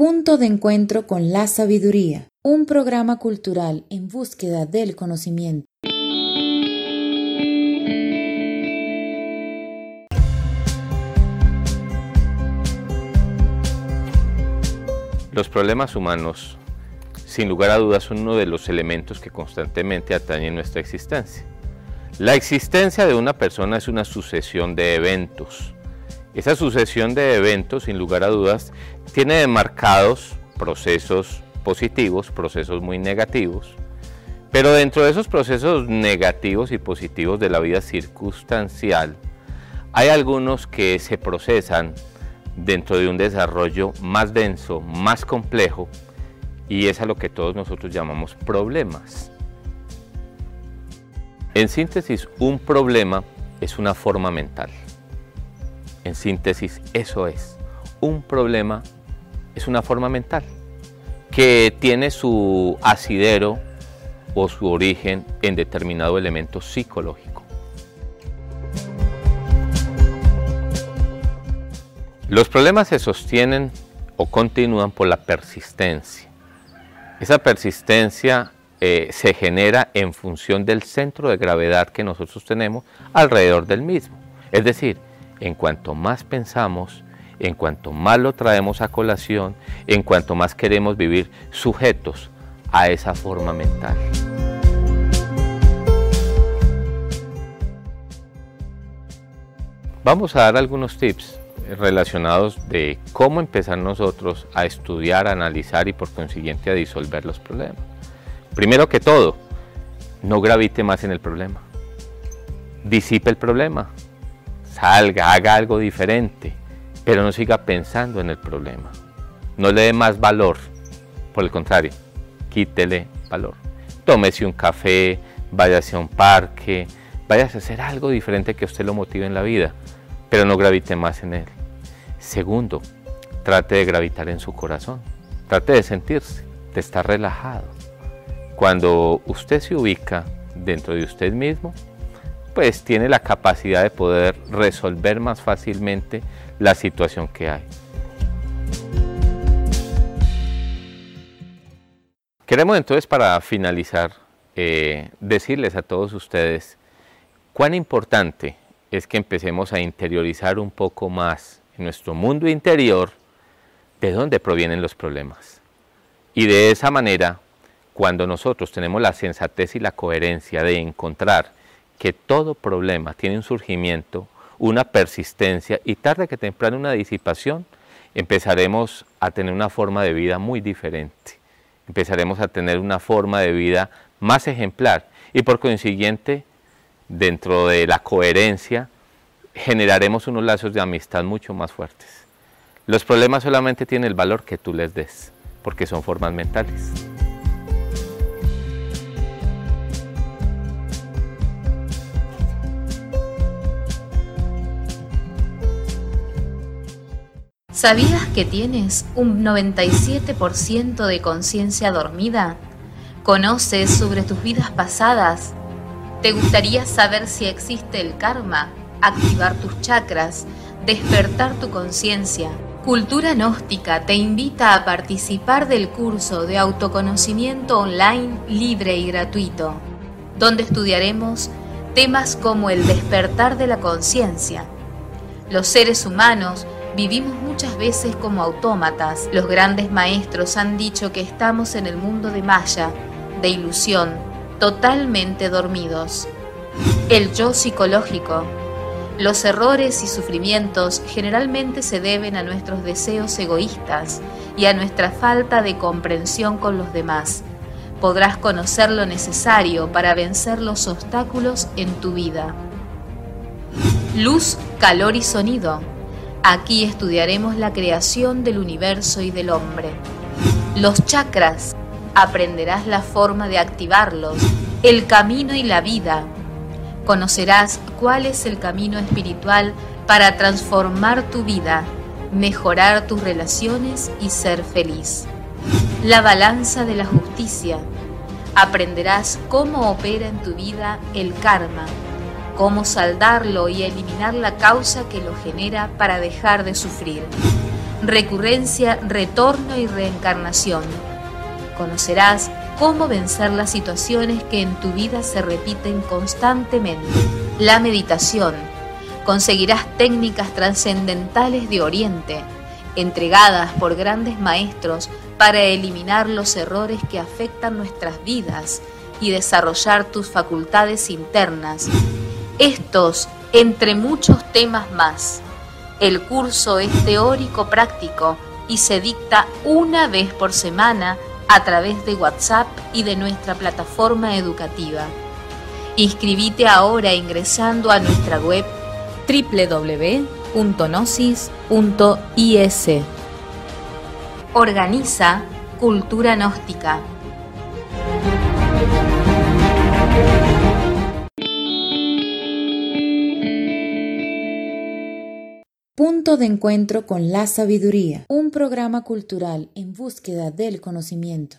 Punto de encuentro con la sabiduría, un programa cultural en búsqueda del conocimiento. Los problemas humanos, sin lugar a dudas, son uno de los elementos que constantemente atañen nuestra existencia. La existencia de una persona es una sucesión de eventos. Esa sucesión de eventos, sin lugar a dudas, tiene demarcados procesos positivos, procesos muy negativos, pero dentro de esos procesos negativos y positivos de la vida circunstancial, hay algunos que se procesan dentro de un desarrollo más denso, más complejo, y es a lo que todos nosotros llamamos problemas. En síntesis, un problema es una forma mental. En síntesis, eso es. Un problema es una forma mental que tiene su asidero o su origen en determinado elemento psicológico. Los problemas se sostienen o continúan por la persistencia. Esa persistencia eh, se genera en función del centro de gravedad que nosotros tenemos alrededor del mismo. Es decir, en cuanto más pensamos, en cuanto más lo traemos a colación, en cuanto más queremos vivir sujetos a esa forma mental. Vamos a dar algunos tips relacionados de cómo empezar nosotros a estudiar, a analizar y por consiguiente a disolver los problemas. Primero que todo, no gravite más en el problema. Disipe el problema. Salga, haga algo diferente, pero no siga pensando en el problema. No le dé más valor. Por el contrario, quítele valor. Tómese un café, váyase a un parque, váyase a hacer algo diferente que usted lo motive en la vida, pero no gravite más en él. Segundo, trate de gravitar en su corazón. Trate de sentirse, de estar relajado cuando usted se ubica dentro de usted mismo, pues tiene la capacidad de poder resolver más fácilmente la situación que hay. Queremos entonces para finalizar eh, decirles a todos ustedes cuán importante es que empecemos a interiorizar un poco más en nuestro mundo interior de dónde provienen los problemas. Y de esa manera cuando nosotros tenemos la sensatez y la coherencia de encontrar que todo problema tiene un surgimiento, una persistencia y tarde que temprano una disipación, empezaremos a tener una forma de vida muy diferente. Empezaremos a tener una forma de vida más ejemplar y por consiguiente, dentro de la coherencia, generaremos unos lazos de amistad mucho más fuertes. Los problemas solamente tienen el valor que tú les des, porque son formas mentales. ¿Sabías que tienes un 97% de conciencia dormida? ¿Conoces sobre tus vidas pasadas? ¿Te gustaría saber si existe el karma, activar tus chakras, despertar tu conciencia? Cultura Gnóstica te invita a participar del curso de autoconocimiento online libre y gratuito, donde estudiaremos temas como el despertar de la conciencia. Los seres humanos Vivimos muchas veces como autómatas. Los grandes maestros han dicho que estamos en el mundo de Maya, de ilusión, totalmente dormidos. El yo psicológico. Los errores y sufrimientos generalmente se deben a nuestros deseos egoístas y a nuestra falta de comprensión con los demás. Podrás conocer lo necesario para vencer los obstáculos en tu vida. Luz, calor y sonido. Aquí estudiaremos la creación del universo y del hombre. Los chakras, aprenderás la forma de activarlos, el camino y la vida. Conocerás cuál es el camino espiritual para transformar tu vida, mejorar tus relaciones y ser feliz. La balanza de la justicia. Aprenderás cómo opera en tu vida el karma cómo saldarlo y eliminar la causa que lo genera para dejar de sufrir. recurrencia, retorno y reencarnación. Conocerás cómo vencer las situaciones que en tu vida se repiten constantemente. La meditación. Conseguirás técnicas trascendentales de Oriente, entregadas por grandes maestros para eliminar los errores que afectan nuestras vidas y desarrollar tus facultades internas. Estos, entre muchos temas más. El curso es teórico práctico y se dicta una vez por semana a través de WhatsApp y de nuestra plataforma educativa. Inscribite ahora ingresando a nuestra web www.gnosis.is. Organiza Cultura Gnóstica. Punto de encuentro con la sabiduría, un programa cultural en búsqueda del conocimiento.